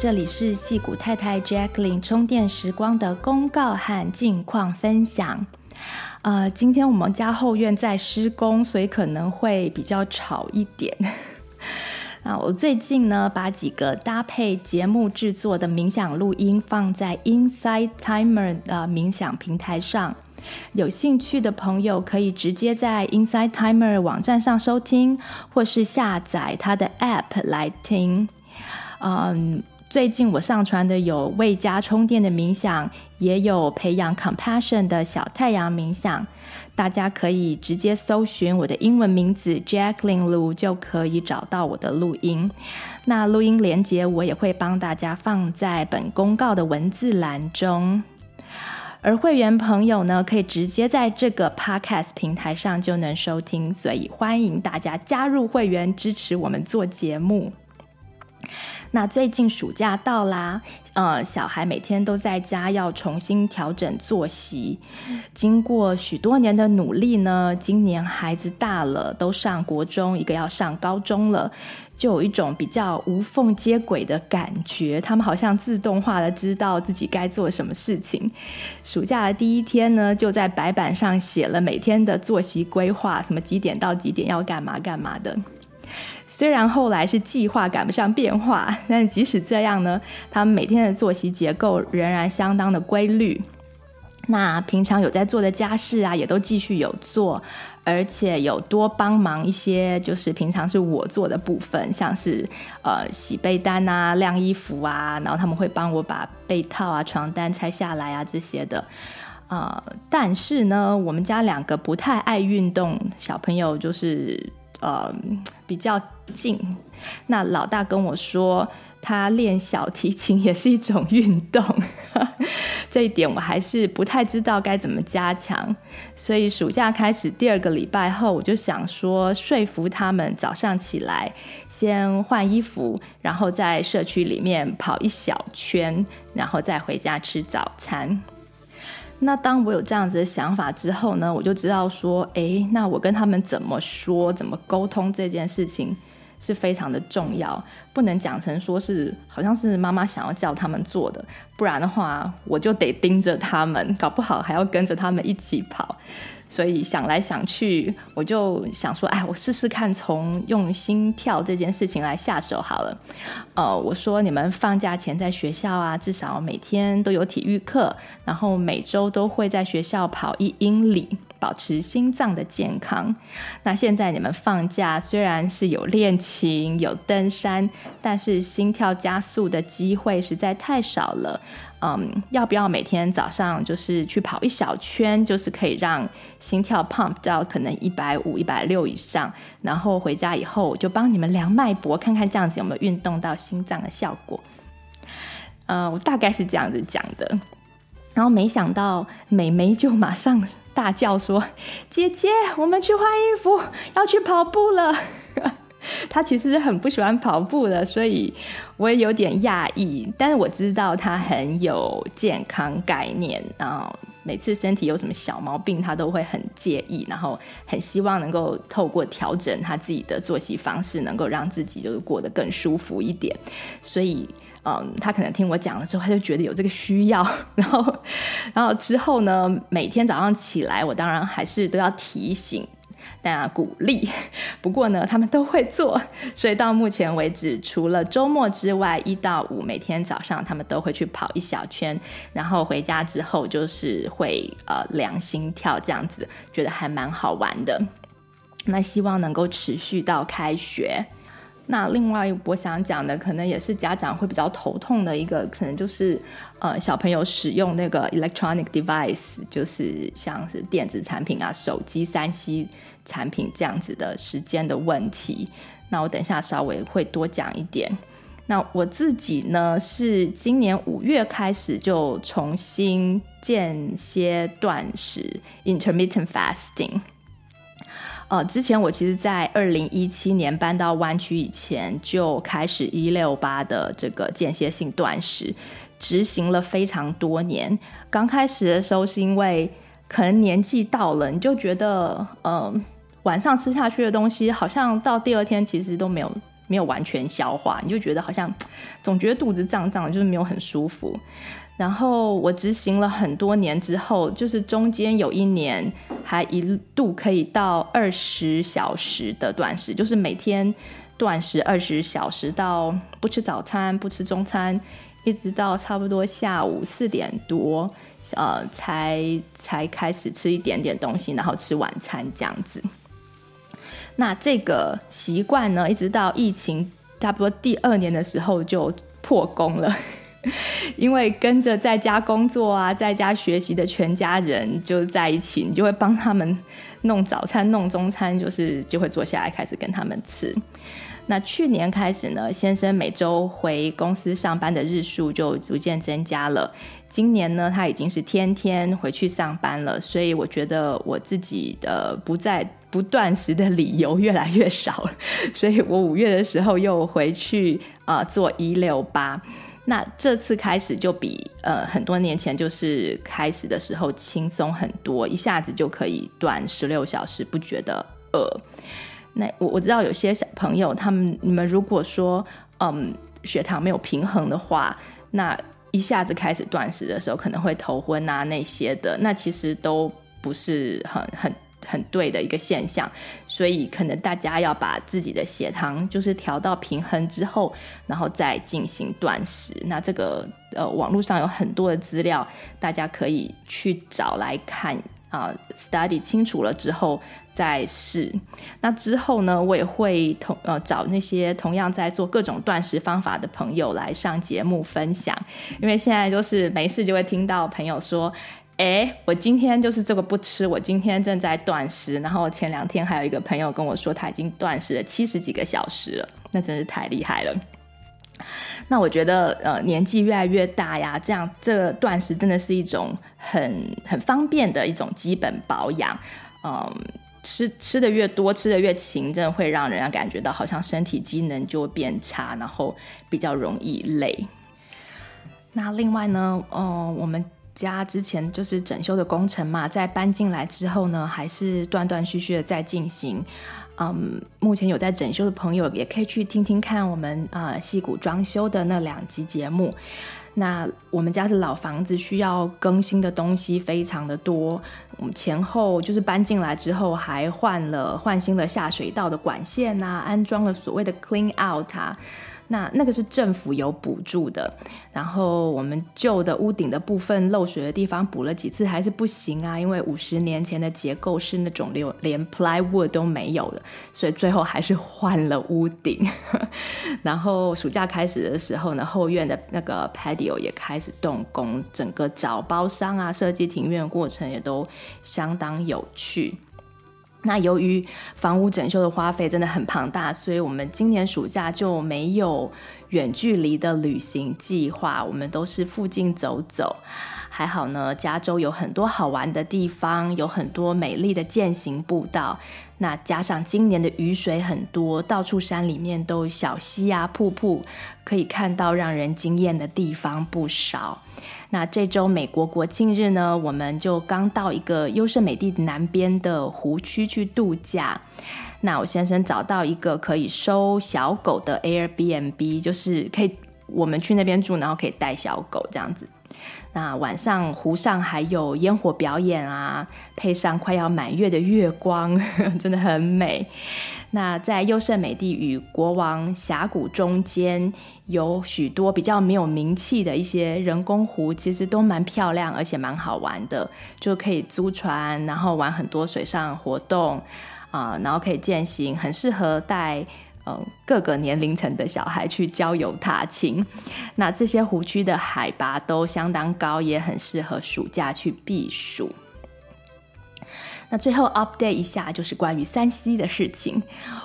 这里是戏谷太太 Jacqueline 充电时光的公告和近况分享。呃，今天我们家后院在施工，所以可能会比较吵一点。啊，我最近呢，把几个搭配节目制作的冥想录音放在 Insight Timer 的冥想平台上，有兴趣的朋友可以直接在 Insight Timer 网站上收听，或是下载它的 App 来听。嗯。最近我上传的有为家充电的冥想，也有培养 compassion 的小太阳冥想，大家可以直接搜寻我的英文名字 Jacqueline Lu 就可以找到我的录音。那录音连接我也会帮大家放在本公告的文字栏中，而会员朋友呢，可以直接在这个 podcast 平台上就能收听，所以欢迎大家加入会员，支持我们做节目。那最近暑假到啦，呃，小孩每天都在家，要重新调整作息。经过许多年的努力呢，今年孩子大了，都上国中，一个要上高中了，就有一种比较无缝接轨的感觉。他们好像自动化的知道自己该做什么事情。暑假的第一天呢，就在白板上写了每天的作息规划，什么几点到几点要干嘛干嘛的。虽然后来是计划赶不上变化，但即使这样呢，他们每天的作息结构仍然相当的规律。那平常有在做的家事啊，也都继续有做，而且有多帮忙一些，就是平常是我做的部分，像是呃洗被单啊、晾衣服啊，然后他们会帮我把被套啊、床单拆下来啊这些的。呃，但是呢，我们家两个不太爱运动，小朋友就是。呃，比较近。那老大跟我说，他练小提琴也是一种运动，这一点我还是不太知道该怎么加强。所以暑假开始第二个礼拜后，我就想说，说服他们早上起来先换衣服，然后在社区里面跑一小圈，然后再回家吃早餐。那当我有这样子的想法之后呢，我就知道说，诶，那我跟他们怎么说、怎么沟通这件事情是非常的重要，不能讲成说是好像是妈妈想要叫他们做的，不然的话我就得盯着他们，搞不好还要跟着他们一起跑。所以想来想去，我就想说，哎，我试试看从用心跳这件事情来下手好了。呃，我说你们放假前在学校啊，至少每天都有体育课，然后每周都会在学校跑一英里，保持心脏的健康。那现在你们放假虽然是有练琴、有登山，但是心跳加速的机会实在太少了。嗯，要不要每天早上就是去跑一小圈，就是可以让心跳 pump 到可能一百五、一百六以上，然后回家以后我就帮你们量脉搏，看看这样子有没有运动到心脏的效果。嗯，我大概是这样子讲的，然后没想到美眉就马上大叫说：“姐姐，我们去换衣服，要去跑步了。”他其实很不喜欢跑步的，所以我也有点讶异。但是我知道他很有健康概念，然后每次身体有什么小毛病，他都会很介意，然后很希望能够透过调整他自己的作息方式，能够让自己就是过得更舒服一点。所以，嗯，他可能听我讲了之后，他就觉得有这个需要。然后，然后之后呢，每天早上起来，我当然还是都要提醒。大家鼓励。不过呢，他们都会做，所以到目前为止，除了周末之外，一到五每天早上他们都会去跑一小圈，然后回家之后就是会呃量心跳这样子，觉得还蛮好玩的。那希望能够持续到开学。那另外我想讲的，可能也是家长会比较头痛的一个，可能就是呃小朋友使用那个 electronic device，就是像是电子产品啊、手机、三 C 产品这样子的时间的问题。那我等下稍微会多讲一点。那我自己呢，是今年五月开始就重新间歇断食 （intermittent fasting）。呃，之前我其实，在二零一七年搬到湾区以前，就开始一六八的这个间歇性断食，执行了非常多年。刚开始的时候，是因为可能年纪到了，你就觉得，呃，晚上吃下去的东西，好像到第二天其实都没有没有完全消化，你就觉得好像总觉得肚子胀胀，就是没有很舒服。然后我执行了很多年之后，就是中间有一年还一度可以到二十小时的断食，就是每天断食二十小时，到不吃早餐、不吃中餐，一直到差不多下午四点多，呃，才才开始吃一点点东西，然后吃晚餐这样子。那这个习惯呢，一直到疫情差不多第二年的时候就破功了。因为跟着在家工作啊，在家学习的全家人就在一起，你就会帮他们弄早餐、弄中餐，就是就会坐下来开始跟他们吃。那去年开始呢，先生每周回公司上班的日数就逐渐增加了。今年呢，他已经是天天回去上班了，所以我觉得我自己的不在不断食的理由越来越少了。所以我五月的时候又回去啊、做一六八。那这次开始就比呃很多年前就是开始的时候轻松很多，一下子就可以断十六小时不觉得饿。那我我知道有些小朋友他们你们如果说嗯血糖没有平衡的话，那一下子开始断食的时候可能会头昏啊那些的，那其实都不是很很。很对的一个现象，所以可能大家要把自己的血糖就是调到平衡之后，然后再进行断食。那这个呃，网络上有很多的资料，大家可以去找来看啊，，study 清楚了之后再试。那之后呢，我也会同呃找那些同样在做各种断食方法的朋友来上节目分享，因为现在就是没事就会听到朋友说。哎，我今天就是这个不吃，我今天正在断食。然后前两天还有一个朋友跟我说，他已经断食了七十几个小时了，那真是太厉害了。那我觉得，呃，年纪越来越大呀，这样这断食真的是一种很很方便的一种基本保养。嗯，吃吃的越多，吃的越勤，真的会让人家感觉到好像身体机能就变差，然后比较容易累。那另外呢，嗯，我们。家之前就是整修的工程嘛，在搬进来之后呢，还是断断续续的在进行。嗯，目前有在整修的朋友也可以去听听看我们啊矽谷装修的那两集节目。那我们家是老房子，需要更新的东西非常的多。我们前后就是搬进来之后，还换了换新了下水道的管线啊，安装了所谓的 clean out 啊。那那个是政府有补助的，然后我们旧的屋顶的部分漏水的地方补了几次还是不行啊，因为五十年前的结构是那种连连 plywood 都没有的，所以最后还是换了屋顶。然后暑假开始的时候呢，后院的那个 patio 也开始动工，整个找包商啊，设计庭院的过程也都相当有趣。那由于房屋整修的花费真的很庞大，所以我们今年暑假就没有远距离的旅行计划，我们都是附近走走。还好呢，加州有很多好玩的地方，有很多美丽的健行步道。那加上今年的雨水很多，到处山里面都有小溪啊、瀑布，可以看到让人惊艳的地方不少。那这周美国国庆日呢，我们就刚到一个优胜美地南边的湖区去度假。那我先生找到一个可以收小狗的 Airbnb，就是可以我们去那边住，然后可以带小狗这样子。那晚上湖上还有烟火表演啊，配上快要满月的月光，真的很美。那在优胜美地与国王峡谷中间，有许多比较没有名气的一些人工湖，其实都蛮漂亮，而且蛮好玩的，就可以租船，然后玩很多水上活动啊、然后可以健行，很适合带。嗯各个年龄层的小孩去郊游踏青，那这些湖区的海拔都相当高，也很适合暑假去避暑。那最后 update 一下，就是关于 3C 的事情。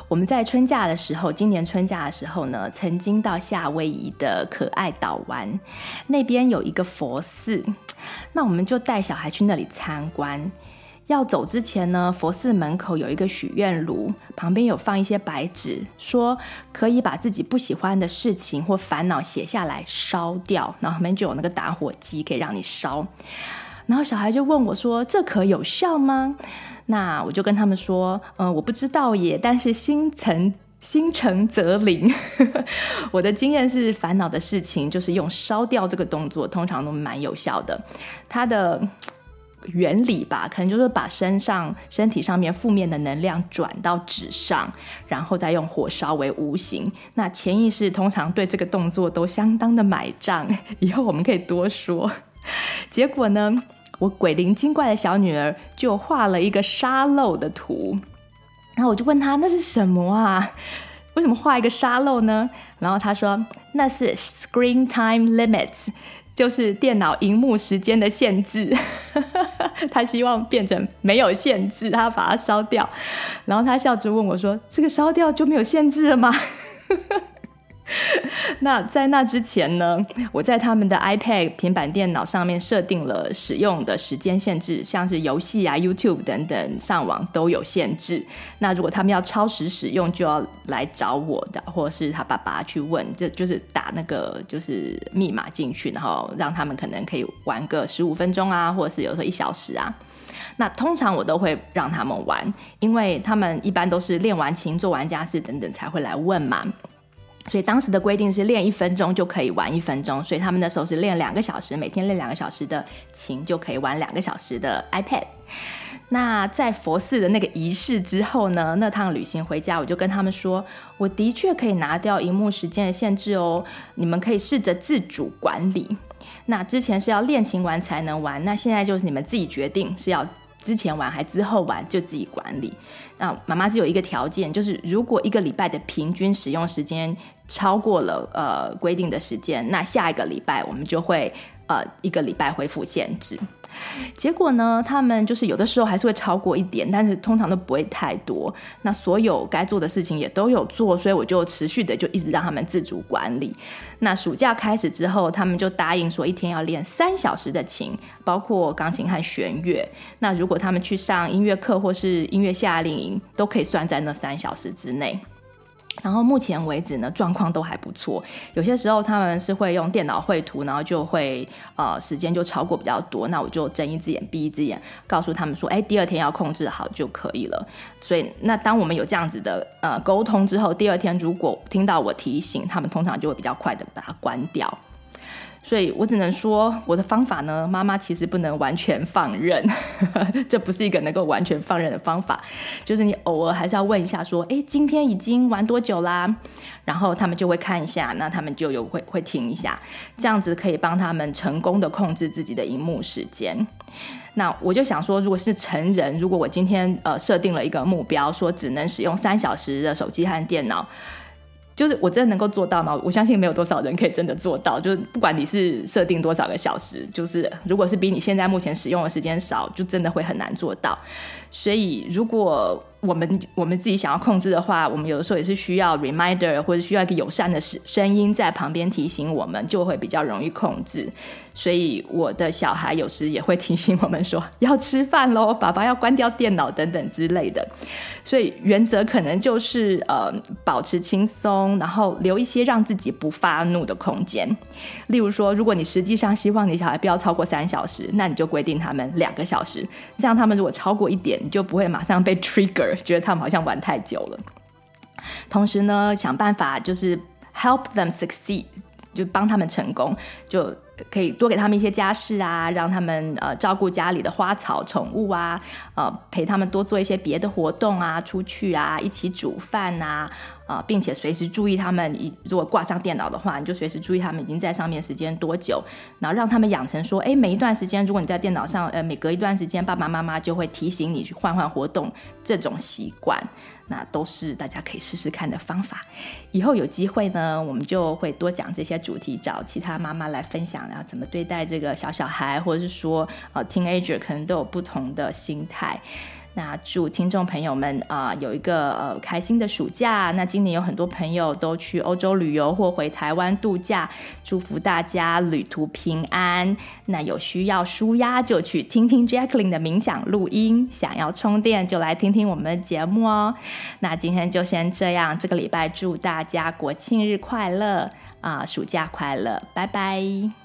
我们在春假的时候，今年春假的时候呢，曾经到夏威夷的可爱岛玩，那边有一个佛寺，那我们就带小孩去那里参观。要走之前呢，佛寺门口有一个许愿炉，旁边有放一些白纸，说可以把自己不喜欢的事情或烦恼写下来烧掉，然后旁边就有那个打火机可以让你烧。然后小孩就问我说：“这可有效吗？”那我就跟他们说：“嗯、呃，我不知道耶，但是心诚心诚则灵。我的经验是，烦恼的事情就是用烧掉这个动作，通常都蛮有效的。它的。”原理吧，可能就是把身上、身体上面负面的能量转到纸上，然后再用火烧为无形。那潜意识通常对这个动作都相当的买账。以后我们可以多说。结果呢，我鬼灵精怪的小女儿就画了一个沙漏的图，然后我就问她那是什么啊？为什么画一个沙漏呢？然后她说那是 Screen Time Limits。就是电脑荧幕时间的限制，他希望变成没有限制，他把它烧掉，然后他笑着问我说：“这个烧掉就没有限制了吗？” 那在那之前呢，我在他们的 iPad 平板电脑上面设定了使用的时间限制，像是游戏啊、YouTube 等等上网都有限制。那如果他们要超时使用，就要来找我的，或是他爸爸去问，就就是打那个就是密码进去，然后让他们可能可以玩个十五分钟啊，或者是有时候一小时啊。那通常我都会让他们玩，因为他们一般都是练完琴、做完家事等等才会来问嘛。所以当时的规定是练一分钟就可以玩一分钟，所以他们那时候是练两个小时，每天练两个小时的琴就可以玩两个小时的 iPad。那在佛寺的那个仪式之后呢，那趟旅行回家，我就跟他们说，我的确可以拿掉荧幕时间的限制哦，你们可以试着自主管理。那之前是要练琴完才能玩，那现在就是你们自己决定是要。之前玩还之后玩就自己管理。那妈妈只有一个条件，就是如果一个礼拜的平均使用时间超过了呃规定的时间，那下一个礼拜我们就会呃一个礼拜恢复限制。结果呢，他们就是有的时候还是会超过一点，但是通常都不会太多。那所有该做的事情也都有做，所以我就持续的就一直让他们自主管理。那暑假开始之后，他们就答应说一天要练三小时的琴，包括钢琴和弦乐。那如果他们去上音乐课或是音乐夏令营，都可以算在那三小时之内。然后目前为止呢，状况都还不错。有些时候他们是会用电脑绘图，然后就会呃时间就超过比较多，那我就睁一只眼闭一只眼，告诉他们说，哎，第二天要控制好就可以了。所以那当我们有这样子的呃沟通之后，第二天如果听到我提醒，他们通常就会比较快的把它关掉。所以我只能说，我的方法呢，妈妈其实不能完全放任，这不是一个能够完全放任的方法。就是你偶尔还是要问一下，说，诶，今天已经玩多久啦？然后他们就会看一下，那他们就有会会停一下，这样子可以帮他们成功的控制自己的荧幕时间。那我就想说，如果是成人，如果我今天呃设定了一个目标，说只能使用三小时的手机和电脑。就是我真的能够做到吗？我相信没有多少人可以真的做到。就是不管你是设定多少个小时，就是如果是比你现在目前使用的时间少，就真的会很难做到。所以如果我们我们自己想要控制的话，我们有的时候也是需要 reminder 或者需要一个友善的声声音在旁边提醒我们，就会比较容易控制。所以我的小孩有时也会提醒我们说要吃饭喽，爸爸要关掉电脑等等之类的。所以原则可能就是呃保持轻松，然后留一些让自己不发怒的空间。例如说，如果你实际上希望你小孩不要超过三小时，那你就规定他们两个小时，这样他们如果超过一点，你就不会马上被 trigger。觉得他们好像玩太久了。同时呢，想办法就是 help them succeed，就帮他们成功。就可以多给他们一些家事啊，让他们呃照顾家里的花草宠物啊，呃陪他们多做一些别的活动啊，出去啊，一起煮饭啊，啊、呃，并且随时注意他们，如果挂上电脑的话，你就随时注意他们已经在上面时间多久，然后让他们养成说，哎，每一段时间如果你在电脑上，呃，每隔一段时间，爸爸妈妈就会提醒你去换换活动这种习惯。那都是大家可以试试看的方法。以后有机会呢，我们就会多讲这些主题，找其他妈妈来分享，然后怎么对待这个小小孩，或者是说，呃，teenager 可能都有不同的心态。那祝听众朋友们啊、有一个呃开心的暑假。那今年有很多朋友都去欧洲旅游或回台湾度假，祝福大家旅途平安。那有需要舒压就去听听 Jacqueline 的冥想录音，想要充电就来听听我们的节目哦。那今天就先这样，这个礼拜祝大家国庆日快乐啊、暑假快乐，拜拜。